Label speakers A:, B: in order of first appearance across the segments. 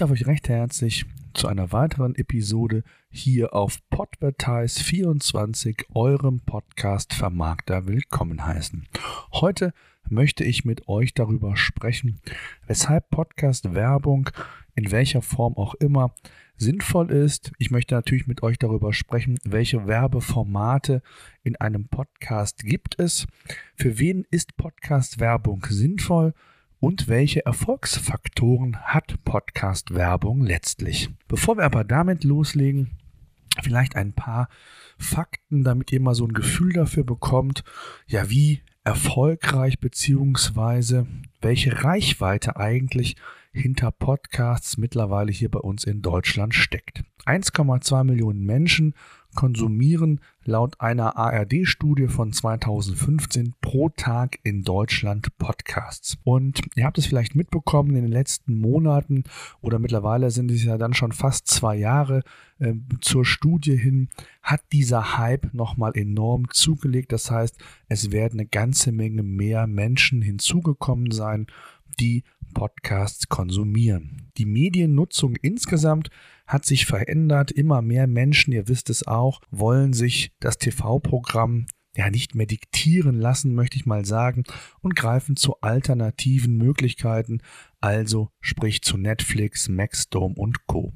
A: darf euch recht herzlich zu einer weiteren Episode hier auf Podvertise24, eurem Podcast-Vermarkter, willkommen heißen. Heute möchte ich mit euch darüber sprechen, weshalb Podcast-Werbung in welcher Form auch immer sinnvoll ist. Ich möchte natürlich mit euch darüber sprechen, welche Werbeformate in einem Podcast gibt es, für wen ist Podcast-Werbung sinnvoll und welche Erfolgsfaktoren hat Podcast-Werbung letztlich. Bevor wir aber damit loslegen, vielleicht ein paar Fakten, damit ihr mal so ein Gefühl dafür bekommt, ja, wie erfolgreich beziehungsweise welche Reichweite eigentlich hinter Podcasts mittlerweile hier bei uns in Deutschland steckt. 1,2 Millionen Menschen konsumieren laut einer ARD-Studie von 2015 pro Tag in Deutschland Podcasts. Und ihr habt es vielleicht mitbekommen in den letzten Monaten oder mittlerweile sind es ja dann schon fast zwei Jahre äh, zur Studie hin, hat dieser Hype nochmal enorm zugelegt. Das heißt, es werden eine ganze Menge mehr Menschen hinzugekommen sein, die Podcasts konsumieren. Die Mediennutzung insgesamt hat sich verändert. Immer mehr Menschen, ihr wisst es auch, wollen sich das TV-Programm ja nicht mehr diktieren lassen, möchte ich mal sagen, und greifen zu alternativen Möglichkeiten, also sprich zu Netflix, Maxdome und Co.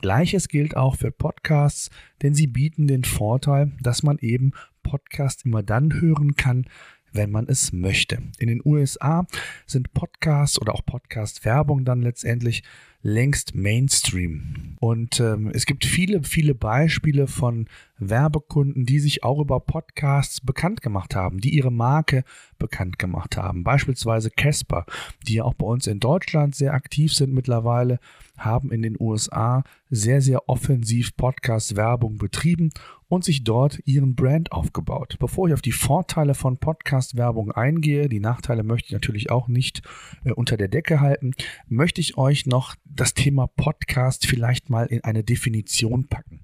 A: Gleiches gilt auch für Podcasts, denn sie bieten den Vorteil, dass man eben Podcasts immer dann hören kann, wenn man es möchte. In den USA sind Podcasts oder auch Podcast-Werbung dann letztendlich längst Mainstream. Und ähm, es gibt viele, viele Beispiele von Werbekunden, die sich auch über Podcasts bekannt gemacht haben, die ihre Marke bekannt gemacht haben. Beispielsweise Casper, die ja auch bei uns in Deutschland sehr aktiv sind mittlerweile, haben in den USA sehr, sehr offensiv Podcast-Werbung betrieben und sich dort ihren Brand aufgebaut. Bevor ich auf die Vorteile von Podcast-Werbung eingehe, die Nachteile möchte ich natürlich auch nicht äh, unter der Decke halten, möchte ich euch noch das Thema Podcast vielleicht mal in eine Definition packen.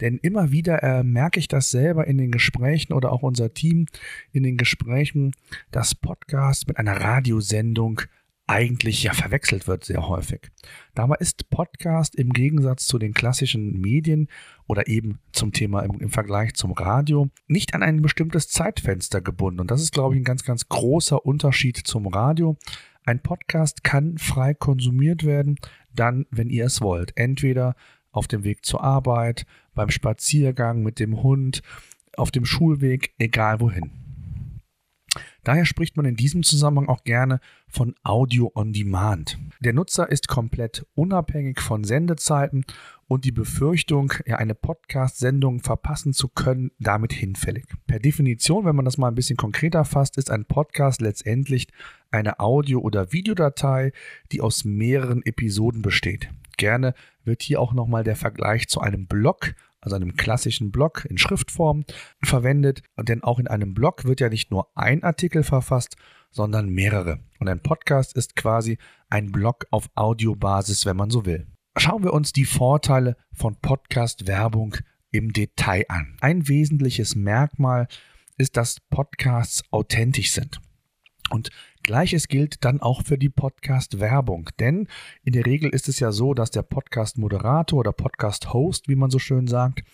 A: Denn immer wieder äh, merke ich das selber in den Gesprächen oder auch unser Team in den Gesprächen, dass Podcast mit einer Radiosendung eigentlich ja verwechselt wird sehr häufig. Dabei ist Podcast im Gegensatz zu den klassischen Medien oder eben zum Thema im, im, Vergleich zum Radio nicht an ein bestimmtes Zeitfenster gebunden. Und das ist, glaube ich, ein ganz, ganz großer Unterschied zum Radio. Ein Podcast kann frei konsumiert werden, dann, wenn ihr es wollt. Entweder auf dem Weg zur Arbeit, beim Spaziergang mit dem Hund, auf dem Schulweg, egal wohin. Daher spricht man in diesem Zusammenhang auch gerne von Audio on Demand. Der Nutzer ist komplett unabhängig von Sendezeiten und die Befürchtung, eine Podcast-Sendung verpassen zu können, damit hinfällig. Per Definition, wenn man das mal ein bisschen konkreter fasst, ist ein Podcast letztendlich eine Audio- oder Videodatei, die aus mehreren Episoden besteht. Gerne wird hier auch nochmal der Vergleich zu einem Blog also einem klassischen Blog in Schriftform verwendet. Denn auch in einem Blog wird ja nicht nur ein Artikel verfasst, sondern mehrere. Und ein Podcast ist quasi ein Blog auf Audiobasis, wenn man so will. Schauen wir uns die Vorteile von Podcast-Werbung im Detail an. Ein wesentliches Merkmal ist, dass Podcasts authentisch sind. Und Gleiches gilt dann auch für die Podcast-Werbung, denn in der Regel ist es ja so, dass der Podcast-Moderator oder Podcast-Host, wie man so schön sagt,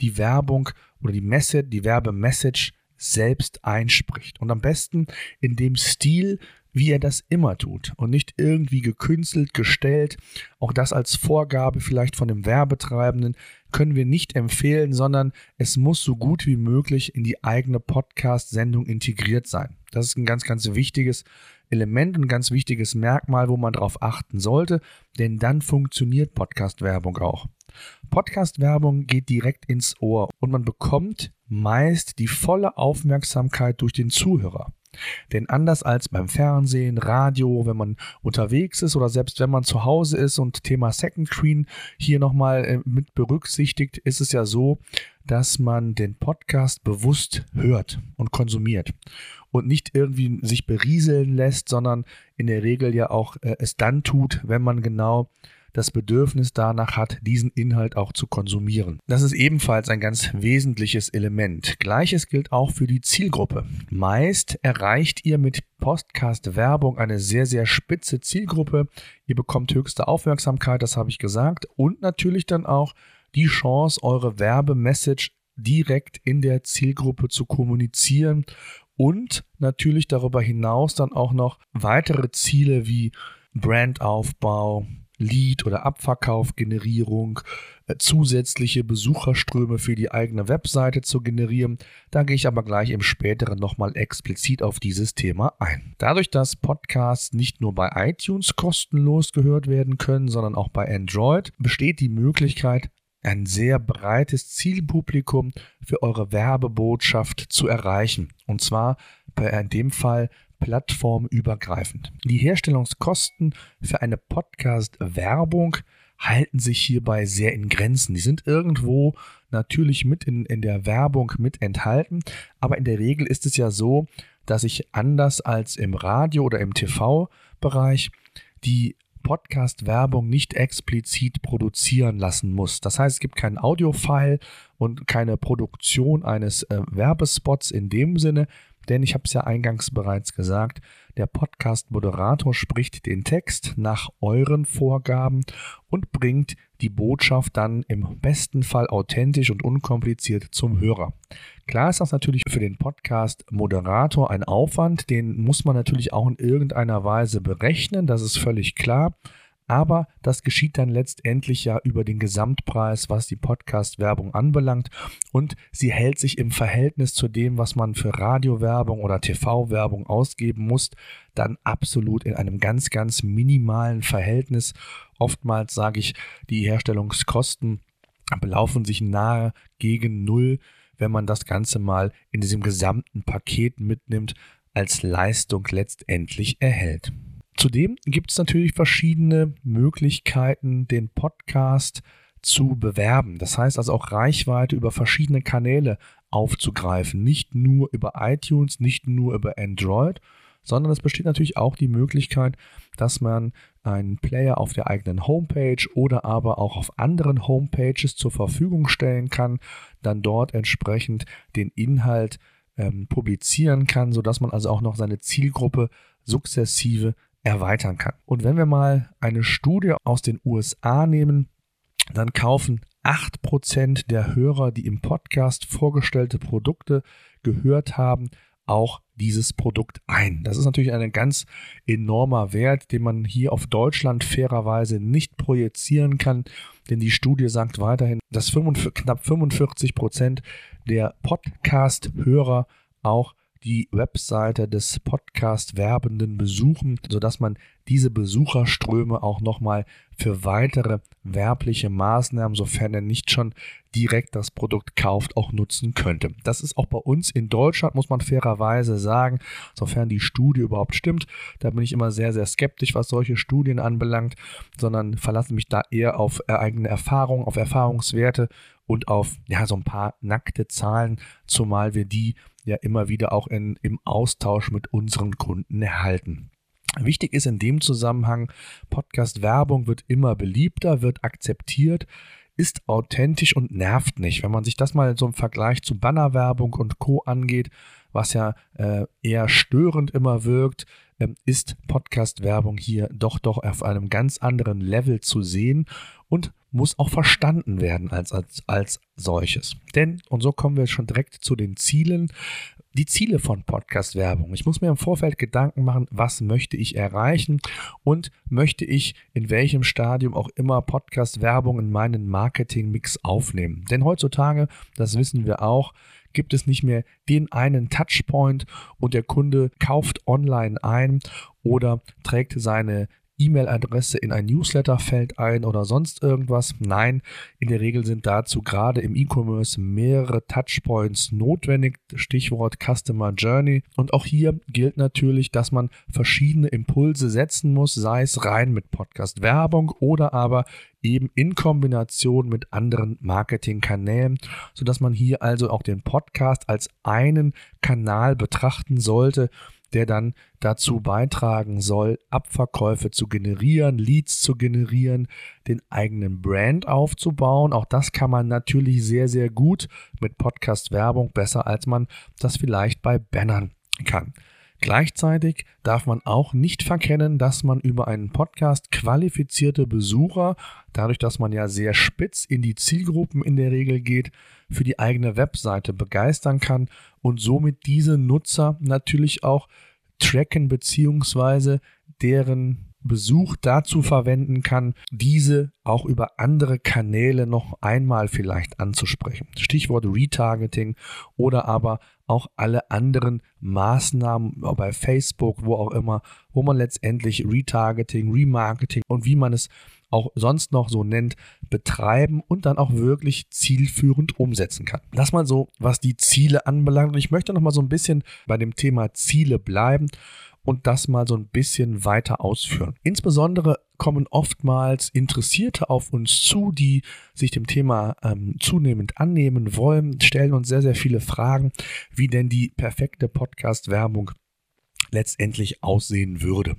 A: die Werbung oder die Message, die Werbemessage selbst einspricht. Und am besten in dem Stil, wie er das immer tut und nicht irgendwie gekünstelt, gestellt. Auch das als Vorgabe vielleicht von dem Werbetreibenden können wir nicht empfehlen, sondern es muss so gut wie möglich in die eigene Podcast-Sendung integriert sein. Das ist ein ganz, ganz wichtiges Element und ein ganz wichtiges Merkmal, wo man darauf achten sollte, denn dann funktioniert Podcast-Werbung auch. Podcast-Werbung geht direkt ins Ohr und man bekommt meist die volle Aufmerksamkeit durch den Zuhörer. Denn anders als beim Fernsehen, Radio, wenn man unterwegs ist oder selbst wenn man zu Hause ist und Thema Second Screen hier nochmal äh, mit berücksichtigt, ist es ja so, dass man den Podcast bewusst hört und konsumiert und nicht irgendwie sich berieseln lässt, sondern in der Regel ja auch äh, es dann tut, wenn man genau das Bedürfnis danach hat, diesen Inhalt auch zu konsumieren. Das ist ebenfalls ein ganz wesentliches Element. Gleiches gilt auch für die Zielgruppe. Meist erreicht ihr mit Podcast-Werbung eine sehr, sehr spitze Zielgruppe. Ihr bekommt höchste Aufmerksamkeit, das habe ich gesagt. Und natürlich dann auch die Chance, eure Werbemessage direkt in der Zielgruppe zu kommunizieren und natürlich darüber hinaus dann auch noch weitere Ziele wie Brandaufbau, Lead- oder Abverkaufgenerierung, äh, zusätzliche Besucherströme für die eigene Webseite zu generieren. Da gehe ich aber gleich im späteren nochmal explizit auf dieses Thema ein. Dadurch, dass Podcasts nicht nur bei iTunes kostenlos gehört werden können, sondern auch bei Android, besteht die Möglichkeit, ein sehr breites Zielpublikum für eure Werbebotschaft zu erreichen. Und zwar in dem Fall plattformübergreifend. Die Herstellungskosten für eine Podcast-Werbung halten sich hierbei sehr in Grenzen. Die sind irgendwo natürlich mit in, in der Werbung mit enthalten, aber in der Regel ist es ja so, dass ich anders als im Radio oder im TV-Bereich die Podcast-Werbung nicht explizit produzieren lassen muss. Das heißt, es gibt keinen Audio-File und keine Produktion eines äh, Werbespots in dem Sinne, denn ich habe es ja eingangs bereits gesagt, der Podcast-Moderator spricht den Text nach euren Vorgaben und bringt die Botschaft dann im besten Fall authentisch und unkompliziert zum Hörer. Klar ist das natürlich für den Podcast-Moderator ein Aufwand, den muss man natürlich auch in irgendeiner Weise berechnen, das ist völlig klar. Aber das geschieht dann letztendlich ja über den Gesamtpreis, was die Podcast-Werbung anbelangt. Und sie hält sich im Verhältnis zu dem, was man für Radiowerbung oder TV-Werbung ausgeben muss, dann absolut in einem ganz, ganz minimalen Verhältnis. Oftmals sage ich, die Herstellungskosten belaufen sich nahe gegen Null, wenn man das Ganze mal in diesem gesamten Paket mitnimmt, als Leistung letztendlich erhält. Zudem gibt es natürlich verschiedene Möglichkeiten, den Podcast zu bewerben. Das heißt also auch Reichweite über verschiedene Kanäle aufzugreifen. Nicht nur über iTunes, nicht nur über Android, sondern es besteht natürlich auch die Möglichkeit, dass man einen Player auf der eigenen Homepage oder aber auch auf anderen Homepages zur Verfügung stellen kann, dann dort entsprechend den Inhalt ähm, publizieren kann, sodass man also auch noch seine Zielgruppe sukzessive erweitern kann. Und wenn wir mal eine Studie aus den USA nehmen, dann kaufen 8% der Hörer, die im Podcast vorgestellte Produkte gehört haben, auch dieses Produkt ein. Das ist natürlich ein ganz enormer Wert, den man hier auf Deutschland fairerweise nicht projizieren kann, denn die Studie sagt weiterhin, dass 45, knapp 45 Prozent der Podcast-Hörer auch die Webseite des Podcast-Werbenden besuchen, sodass man diese Besucherströme auch nochmal für weitere werbliche Maßnahmen, sofern er nicht schon direkt das Produkt kauft, auch nutzen könnte. Das ist auch bei uns in Deutschland, muss man fairerweise sagen, sofern die Studie überhaupt stimmt. Da bin ich immer sehr, sehr skeptisch, was solche Studien anbelangt, sondern verlasse mich da eher auf eigene Erfahrungen, auf Erfahrungswerte und auf ja, so ein paar nackte Zahlen, zumal wir die ja immer wieder auch in, im Austausch mit unseren Kunden erhalten. Wichtig ist in dem Zusammenhang, Podcast-Werbung wird immer beliebter, wird akzeptiert, ist authentisch und nervt nicht. Wenn man sich das mal so im Vergleich zu Bannerwerbung und Co angeht, was ja äh, eher störend immer wirkt, ähm, ist Podcast-Werbung hier doch doch auf einem ganz anderen Level zu sehen und muss auch verstanden werden als, als, als solches. Denn, und so kommen wir schon direkt zu den Zielen, die Ziele von Podcast-Werbung. Ich muss mir im Vorfeld Gedanken machen, was möchte ich erreichen und möchte ich in welchem Stadium auch immer Podcast-Werbung in meinen Marketing-Mix aufnehmen. Denn heutzutage, das wissen wir auch, gibt es nicht mehr den einen Touchpoint und der Kunde kauft online ein oder trägt seine E-Mail-Adresse in ein Newsletterfeld ein oder sonst irgendwas. Nein, in der Regel sind dazu gerade im E-Commerce mehrere Touchpoints notwendig. Stichwort Customer Journey. Und auch hier gilt natürlich, dass man verschiedene Impulse setzen muss, sei es rein mit Podcast-Werbung oder aber eben in Kombination mit anderen Marketingkanälen, sodass man hier also auch den Podcast als einen Kanal betrachten sollte, der dann dazu beitragen soll, Abverkäufe zu generieren, Leads zu generieren, den eigenen Brand aufzubauen. Auch das kann man natürlich sehr, sehr gut mit Podcast-Werbung, besser als man das vielleicht bei Bannern kann. Gleichzeitig darf man auch nicht verkennen, dass man über einen Podcast qualifizierte Besucher, dadurch, dass man ja sehr spitz in die Zielgruppen in der Regel geht, für die eigene Webseite begeistern kann und somit diese Nutzer natürlich auch tracken bzw. deren Besuch dazu verwenden kann, diese auch über andere Kanäle noch einmal vielleicht anzusprechen. Stichwort Retargeting oder aber auch alle anderen Maßnahmen bei Facebook, wo auch immer, wo man letztendlich Retargeting, Remarketing und wie man es auch sonst noch so nennt, betreiben und dann auch wirklich zielführend umsetzen kann. Das mal so, was die Ziele anbelangt. Ich möchte noch mal so ein bisschen bei dem Thema Ziele bleiben und das mal so ein bisschen weiter ausführen. Insbesondere kommen oftmals Interessierte auf uns zu, die sich dem Thema ähm, zunehmend annehmen wollen, stellen uns sehr, sehr viele Fragen, wie denn die perfekte Podcast-Werbung letztendlich aussehen würde.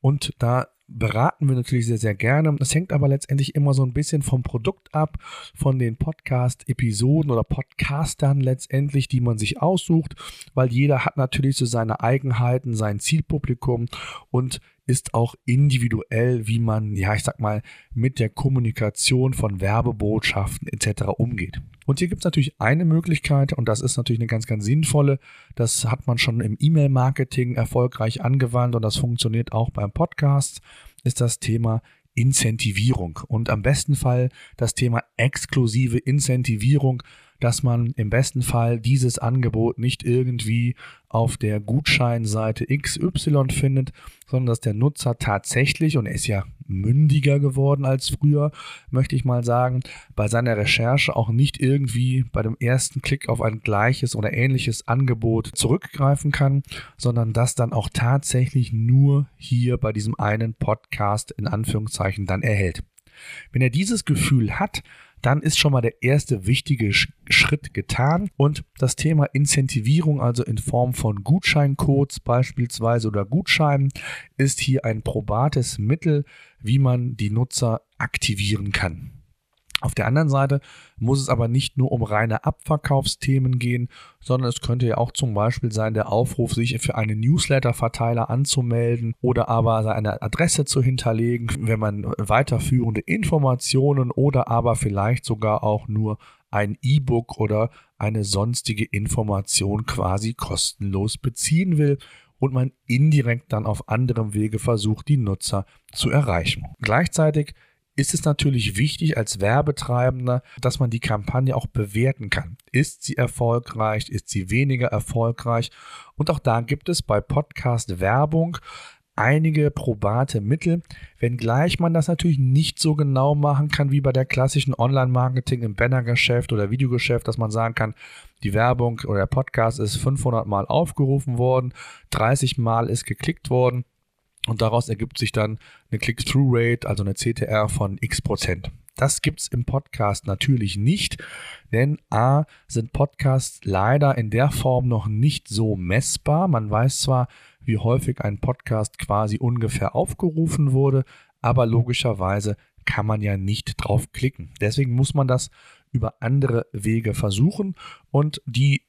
A: Und da beraten wir natürlich sehr, sehr gerne. Es hängt aber letztendlich immer so ein bisschen vom Produkt ab, von den Podcast-Episoden oder Podcastern letztendlich, die man sich aussucht, weil jeder hat natürlich so seine Eigenheiten, sein Zielpublikum und ist auch individuell, wie man, ja, ich sag mal, mit der Kommunikation von Werbebotschaften etc. umgeht. Und hier gibt es natürlich eine Möglichkeit, und das ist natürlich eine ganz, ganz sinnvolle. Das hat man schon im E-Mail-Marketing erfolgreich angewandt und das funktioniert auch beim Podcast, ist das Thema Incentivierung. Und am besten Fall das Thema exklusive Incentivierung dass man im besten Fall dieses Angebot nicht irgendwie auf der Gutscheinseite XY findet, sondern dass der Nutzer tatsächlich, und er ist ja mündiger geworden als früher, möchte ich mal sagen, bei seiner Recherche auch nicht irgendwie bei dem ersten Klick auf ein gleiches oder ähnliches Angebot zurückgreifen kann, sondern das dann auch tatsächlich nur hier bei diesem einen Podcast in Anführungszeichen dann erhält. Wenn er dieses Gefühl hat, dann ist schon mal der erste wichtige Schritt getan. Und das Thema Incentivierung, also in Form von Gutscheincodes beispielsweise oder Gutscheinen, ist hier ein probates Mittel, wie man die Nutzer aktivieren kann. Auf der anderen Seite muss es aber nicht nur um reine Abverkaufsthemen gehen, sondern es könnte ja auch zum Beispiel sein, der Aufruf, sich für einen Newsletter-Verteiler anzumelden oder aber seine Adresse zu hinterlegen, wenn man weiterführende Informationen oder aber vielleicht sogar auch nur ein E-Book oder eine sonstige Information quasi kostenlos beziehen will und man indirekt dann auf anderem Wege versucht, die Nutzer zu erreichen. Gleichzeitig ist es natürlich wichtig als Werbetreibender, dass man die Kampagne auch bewerten kann. Ist sie erfolgreich? Ist sie weniger erfolgreich? Und auch da gibt es bei Podcast Werbung einige probate Mittel, wenngleich man das natürlich nicht so genau machen kann wie bei der klassischen Online-Marketing im Bannergeschäft oder Videogeschäft, dass man sagen kann, die Werbung oder der Podcast ist 500 Mal aufgerufen worden, 30 Mal ist geklickt worden und daraus ergibt sich dann eine Click-Through-Rate, also eine CTR von x Prozent. Das gibt es im Podcast natürlich nicht, denn A sind Podcasts leider in der Form noch nicht so messbar. Man weiß zwar, wie häufig ein Podcast quasi ungefähr aufgerufen wurde, aber logischerweise kann man ja nicht drauf klicken. Deswegen muss man das über andere Wege versuchen und die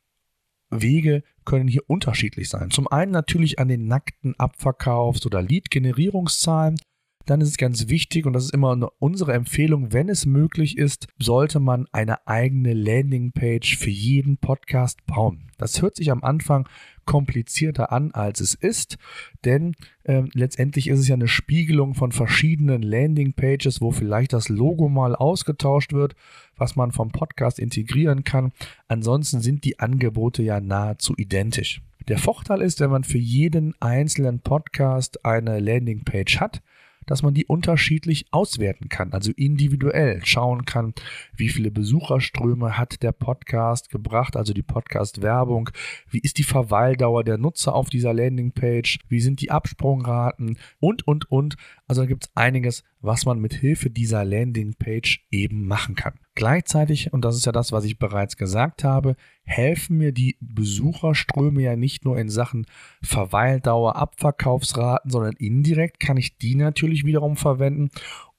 A: Wege können hier unterschiedlich sein. Zum einen natürlich an den nackten Abverkaufs- oder Lead-Generierungszahlen. Dann ist es ganz wichtig, und das ist immer unsere Empfehlung, wenn es möglich ist, sollte man eine eigene Landingpage für jeden Podcast bauen. Das hört sich am Anfang komplizierter an, als es ist, denn äh, letztendlich ist es ja eine Spiegelung von verschiedenen Landingpages, wo vielleicht das Logo mal ausgetauscht wird, was man vom Podcast integrieren kann. Ansonsten sind die Angebote ja nahezu identisch. Der Vorteil ist, wenn man für jeden einzelnen Podcast eine Landingpage hat, dass man die unterschiedlich auswerten kann, also individuell schauen kann, wie viele Besucherströme hat der Podcast gebracht, also die Podcast-Werbung, wie ist die Verweildauer der Nutzer auf dieser Landingpage, wie sind die Absprungraten und, und, und. Also da gibt es einiges, was man mit Hilfe dieser Landingpage eben machen kann. Gleichzeitig, und das ist ja das, was ich bereits gesagt habe, helfen mir die Besucherströme ja nicht nur in Sachen Verweildauer, Abverkaufsraten, sondern indirekt kann ich die natürlich wiederum verwenden,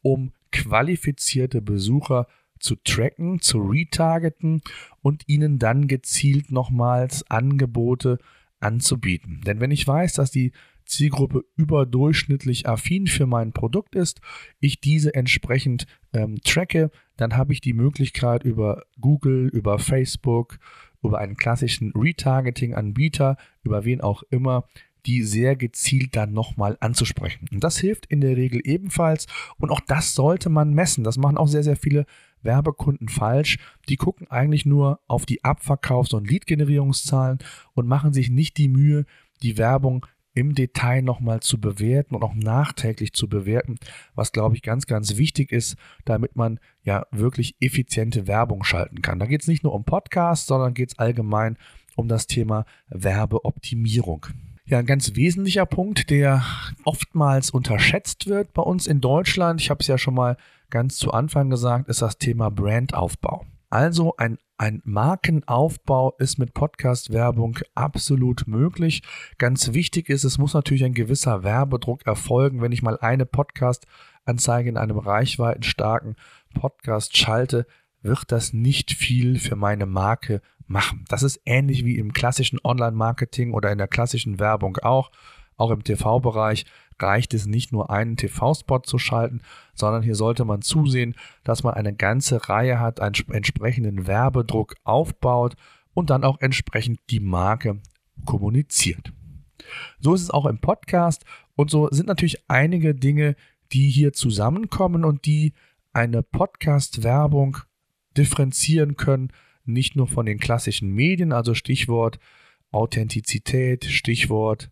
A: um qualifizierte Besucher zu tracken, zu retargeten und ihnen dann gezielt nochmals Angebote anzubieten. Denn wenn ich weiß, dass die Zielgruppe überdurchschnittlich affin für mein Produkt ist, ich diese entsprechend ähm, tracke, dann habe ich die Möglichkeit über Google, über Facebook, über einen klassischen Retargeting-Anbieter, über wen auch immer, die sehr gezielt dann nochmal anzusprechen. Und das hilft in der Regel ebenfalls. Und auch das sollte man messen. Das machen auch sehr, sehr viele Werbekunden falsch. Die gucken eigentlich nur auf die Abverkaufs- und Lead-Generierungszahlen und machen sich nicht die Mühe, die Werbung im Detail nochmal zu bewerten und auch nachträglich zu bewerten, was glaube ich ganz, ganz wichtig ist, damit man ja wirklich effiziente Werbung schalten kann. Da geht es nicht nur um Podcasts, sondern geht es allgemein um das Thema Werbeoptimierung. Ja, ein ganz wesentlicher Punkt, der oftmals unterschätzt wird bei uns in Deutschland, ich habe es ja schon mal ganz zu Anfang gesagt, ist das Thema Brandaufbau. Also ein, ein Markenaufbau ist mit Podcast-Werbung absolut möglich. Ganz wichtig ist, es muss natürlich ein gewisser Werbedruck erfolgen. Wenn ich mal eine Podcast-Anzeige in einem reichweitenstarken Podcast schalte, wird das nicht viel für meine Marke machen. Das ist ähnlich wie im klassischen Online-Marketing oder in der klassischen Werbung auch. Auch im TV-Bereich reicht es nicht nur einen TV-Spot zu schalten, sondern hier sollte man zusehen, dass man eine ganze Reihe hat, einen entsprechenden Werbedruck aufbaut und dann auch entsprechend die Marke kommuniziert. So ist es auch im Podcast und so sind natürlich einige Dinge, die hier zusammenkommen und die eine Podcast-Werbung differenzieren können, nicht nur von den klassischen Medien, also Stichwort Authentizität, Stichwort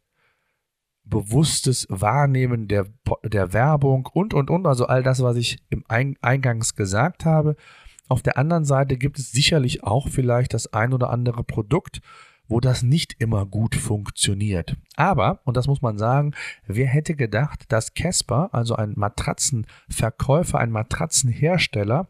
A: bewusstes Wahrnehmen der, der Werbung und, und, und, also all das, was ich im Eingangs gesagt habe. Auf der anderen Seite gibt es sicherlich auch vielleicht das ein oder andere Produkt, wo das nicht immer gut funktioniert. Aber, und das muss man sagen, wer hätte gedacht, dass Casper, also ein Matratzenverkäufer, ein Matratzenhersteller,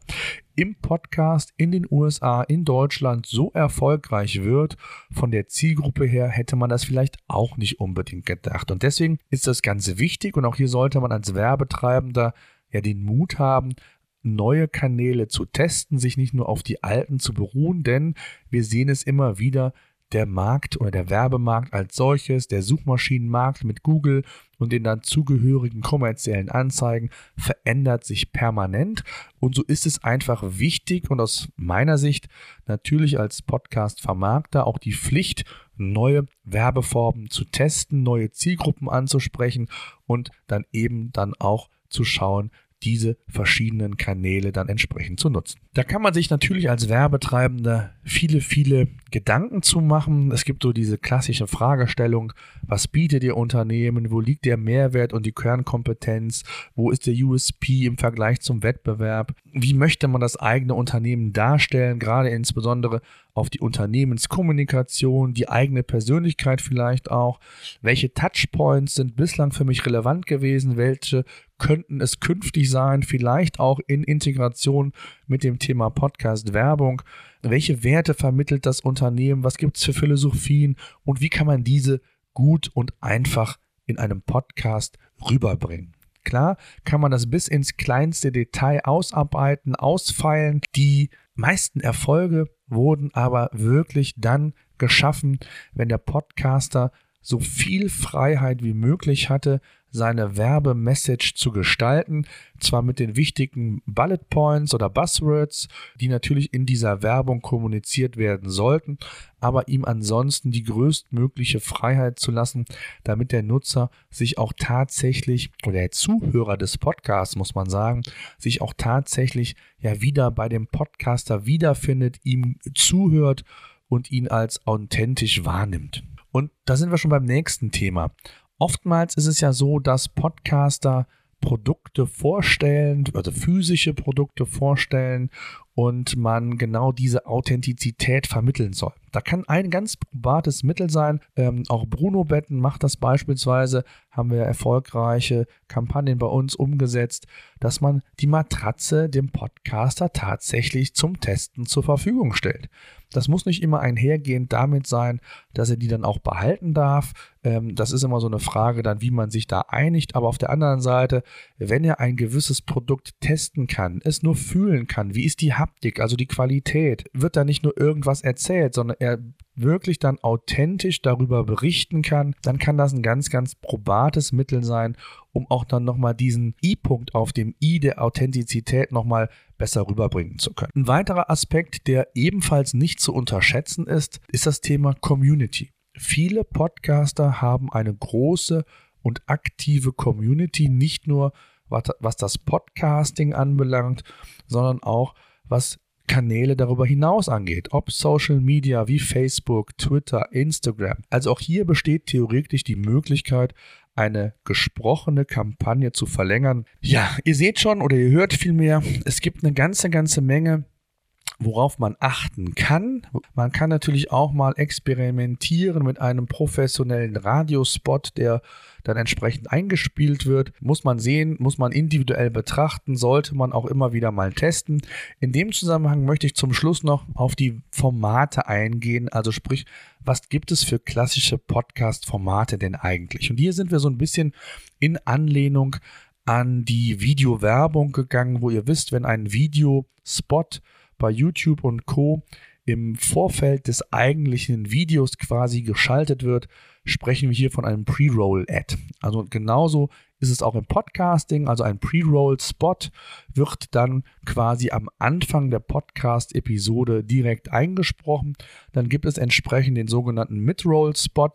A: im Podcast in den USA, in Deutschland so erfolgreich wird. Von der Zielgruppe her hätte man das vielleicht auch nicht unbedingt gedacht. Und deswegen ist das Ganze wichtig und auch hier sollte man als Werbetreibender ja den Mut haben, neue Kanäle zu testen, sich nicht nur auf die alten zu beruhen, denn wir sehen es immer wieder, der Markt oder der Werbemarkt als solches, der Suchmaschinenmarkt mit Google und den dann zugehörigen kommerziellen Anzeigen verändert sich permanent. Und so ist es einfach wichtig und aus meiner Sicht natürlich als Podcast-Vermarkter auch die Pflicht, neue Werbeformen zu testen, neue Zielgruppen anzusprechen und dann eben dann auch zu schauen, diese verschiedenen Kanäle dann entsprechend zu nutzen. Da kann man sich natürlich als Werbetreibender viele, viele Gedanken zu machen. Es gibt so diese klassische Fragestellung, was bietet Ihr Unternehmen, wo liegt der Mehrwert und die Kernkompetenz, wo ist der USP im Vergleich zum Wettbewerb, wie möchte man das eigene Unternehmen darstellen, gerade insbesondere auf die Unternehmenskommunikation, die eigene Persönlichkeit vielleicht auch, welche Touchpoints sind bislang für mich relevant gewesen, welche könnten es künftig sein, vielleicht auch in Integration mit dem Thema Podcast Werbung. Welche Werte vermittelt das Unternehmen? Was gibt es für Philosophien? Und wie kann man diese gut und einfach in einem Podcast rüberbringen? Klar kann man das bis ins kleinste Detail ausarbeiten, ausfeilen. Die meisten Erfolge wurden aber wirklich dann geschaffen, wenn der Podcaster so viel Freiheit wie möglich hatte, seine Werbemessage zu gestalten, zwar mit den wichtigen Bullet Points oder Buzzwords, die natürlich in dieser Werbung kommuniziert werden sollten, aber ihm ansonsten die größtmögliche Freiheit zu lassen, damit der Nutzer sich auch tatsächlich oder der Zuhörer des Podcasts, muss man sagen, sich auch tatsächlich ja wieder bei dem Podcaster wiederfindet, ihm zuhört und ihn als authentisch wahrnimmt. Und da sind wir schon beim nächsten Thema. Oftmals ist es ja so, dass Podcaster Produkte vorstellen, also physische Produkte vorstellen und man genau diese Authentizität vermitteln soll. Da kann ein ganz probates Mittel sein. Ähm, auch Bruno Betten macht das beispielsweise. Haben wir erfolgreiche Kampagnen bei uns umgesetzt, dass man die Matratze dem Podcaster tatsächlich zum Testen zur Verfügung stellt. Das muss nicht immer einhergehend damit sein, dass er die dann auch behalten darf. Ähm, das ist immer so eine Frage dann, wie man sich da einigt. Aber auf der anderen Seite, wenn er ein gewisses Produkt testen kann, es nur fühlen kann, wie ist die Haptik, also die Qualität, wird da nicht nur irgendwas erzählt, sondern er wirklich dann authentisch darüber berichten kann, dann kann das ein ganz, ganz probates Mittel sein, um auch dann nochmal diesen I-Punkt auf dem I der Authentizität nochmal besser rüberbringen zu können. Ein weiterer Aspekt, der ebenfalls nicht zu unterschätzen ist, ist das Thema Community. Viele Podcaster haben eine große und aktive Community, nicht nur was das Podcasting anbelangt, sondern auch was Kanäle darüber hinaus angeht, ob Social Media wie Facebook, Twitter, Instagram. Also auch hier besteht theoretisch die Möglichkeit, eine gesprochene Kampagne zu verlängern. Ja, ihr seht schon oder ihr hört vielmehr, es gibt eine ganze, ganze Menge worauf man achten kann. Man kann natürlich auch mal experimentieren mit einem professionellen Radiospot, der dann entsprechend eingespielt wird. Muss man sehen, muss man individuell betrachten, sollte man auch immer wieder mal testen. In dem Zusammenhang möchte ich zum Schluss noch auf die Formate eingehen, also sprich, was gibt es für klassische Podcast-Formate denn eigentlich? Und hier sind wir so ein bisschen in Anlehnung an die Videowerbung gegangen, wo ihr wisst, wenn ein Videospot bei YouTube und Co. im Vorfeld des eigentlichen Videos quasi geschaltet wird, sprechen wir hier von einem Pre-Roll-Ad. Also genauso ist es auch im Podcasting, also ein Pre-Roll-Spot wird dann quasi am Anfang der Podcast-Episode direkt eingesprochen. Dann gibt es entsprechend den sogenannten Mid-Roll-Spot,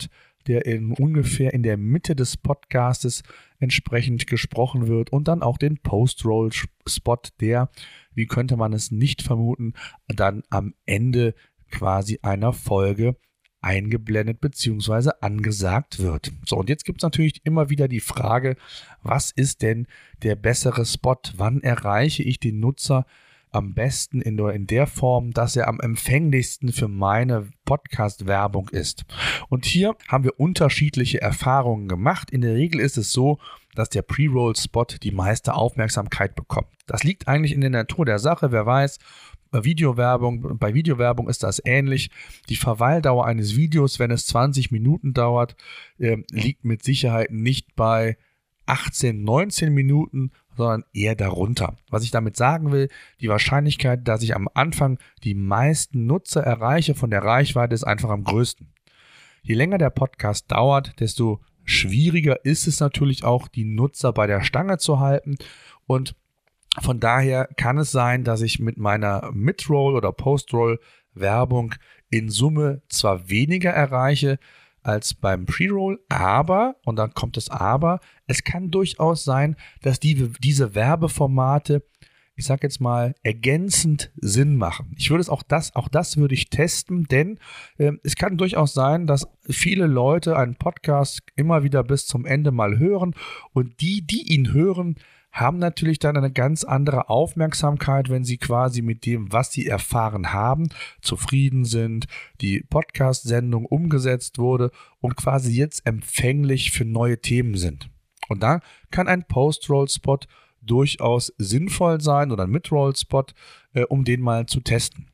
A: der in ungefähr in der Mitte des Podcastes entsprechend gesprochen wird und dann auch den Post-Roll-Spot, der, wie könnte man es nicht vermuten, dann am Ende quasi einer Folge eingeblendet bzw. angesagt wird. So, und jetzt gibt es natürlich immer wieder die Frage, was ist denn der bessere Spot? Wann erreiche ich den Nutzer am besten in der, in der Form, dass er am empfänglichsten für meine Podcast-Werbung ist. Und hier haben wir unterschiedliche Erfahrungen gemacht. In der Regel ist es so, dass der Pre-Roll-Spot die meiste Aufmerksamkeit bekommt. Das liegt eigentlich in der Natur der Sache. Wer weiß, Videowerbung, bei Videowerbung ist das ähnlich. Die Verweildauer eines Videos, wenn es 20 Minuten dauert, äh, liegt mit Sicherheit nicht bei 18, 19 Minuten, sondern eher darunter. Was ich damit sagen will, die Wahrscheinlichkeit, dass ich am Anfang die meisten Nutzer erreiche von der Reichweite ist einfach am größten. Je länger der Podcast dauert, desto schwieriger ist es natürlich auch, die Nutzer bei der Stange zu halten. Und von daher kann es sein, dass ich mit meiner Mid-Roll oder Post-Roll Werbung in Summe zwar weniger erreiche, als beim Pre-Roll, aber, und dann kommt das Aber, es kann durchaus sein, dass die, diese Werbeformate, ich sag jetzt mal, ergänzend Sinn machen. Ich würde es auch das, auch das würde ich testen, denn äh, es kann durchaus sein, dass viele Leute einen Podcast immer wieder bis zum Ende mal hören und die, die ihn hören, haben natürlich dann eine ganz andere Aufmerksamkeit, wenn sie quasi mit dem, was sie erfahren haben, zufrieden sind, die Podcast-Sendung umgesetzt wurde und quasi jetzt empfänglich für neue Themen sind. Und da kann ein Post-Roll-Spot durchaus sinnvoll sein oder ein Mid-Roll-Spot, äh, um den mal zu testen.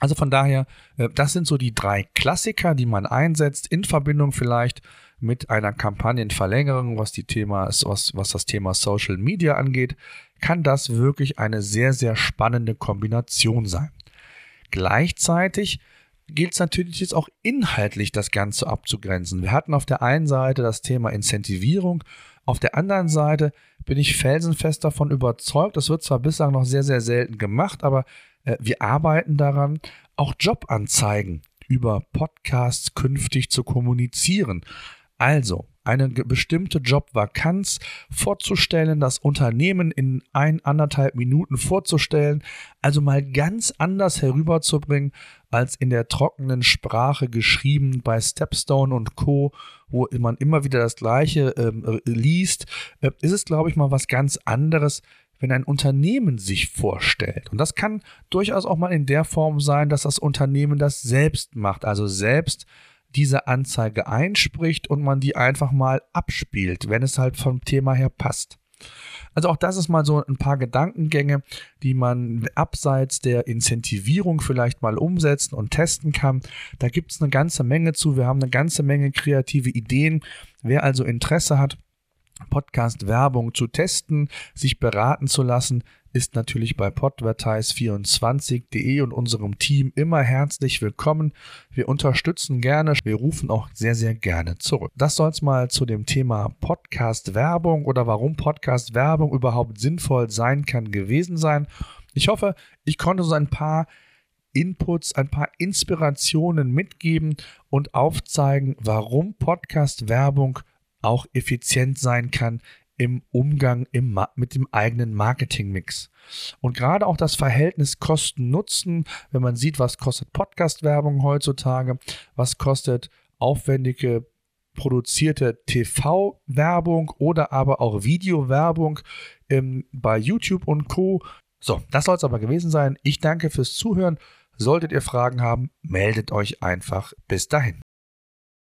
A: Also von daher, äh, das sind so die drei Klassiker, die man einsetzt, in Verbindung vielleicht mit einer Kampagnenverlängerung, was, die Thema, was, was das Thema Social Media angeht, kann das wirklich eine sehr, sehr spannende Kombination sein. Gleichzeitig gilt es natürlich jetzt auch inhaltlich das Ganze abzugrenzen. Wir hatten auf der einen Seite das Thema Incentivierung, auf der anderen Seite bin ich felsenfest davon überzeugt, das wird zwar bislang noch sehr, sehr selten gemacht, aber äh, wir arbeiten daran, auch Jobanzeigen über Podcasts künftig zu kommunizieren. Also, eine bestimmte Jobvakanz vorzustellen, das Unternehmen in ein, anderthalb Minuten vorzustellen, also mal ganz anders herüberzubringen, als in der trockenen Sprache geschrieben bei Stepstone und Co., wo man immer wieder das Gleiche ähm, liest, äh, ist es, glaube ich, mal was ganz anderes, wenn ein Unternehmen sich vorstellt. Und das kann durchaus auch mal in der Form sein, dass das Unternehmen das selbst macht, also selbst diese Anzeige einspricht und man die einfach mal abspielt, wenn es halt vom Thema her passt. Also auch das ist mal so ein paar Gedankengänge, die man abseits der Incentivierung vielleicht mal umsetzen und testen kann. Da gibt es eine ganze Menge zu. Wir haben eine ganze Menge kreative Ideen. Wer also Interesse hat, Podcast-Werbung zu testen, sich beraten zu lassen, ist natürlich bei podvertise24.de und unserem Team immer herzlich willkommen. Wir unterstützen gerne, wir rufen auch sehr, sehr gerne zurück. Das soll es mal zu dem Thema Podcast-Werbung oder warum Podcast-Werbung überhaupt sinnvoll sein kann gewesen sein. Ich hoffe, ich konnte so ein paar Inputs, ein paar Inspirationen mitgeben und aufzeigen, warum Podcast-Werbung auch effizient sein kann im Umgang im mit dem eigenen Marketingmix. Und gerade auch das Verhältnis Kosten-Nutzen, wenn man sieht, was kostet Podcast-Werbung heutzutage, was kostet aufwendige produzierte TV-Werbung oder aber auch Videowerbung ähm, bei YouTube und Co. So, das soll es aber gewesen sein. Ich danke fürs Zuhören. Solltet ihr Fragen haben, meldet euch einfach. Bis dahin.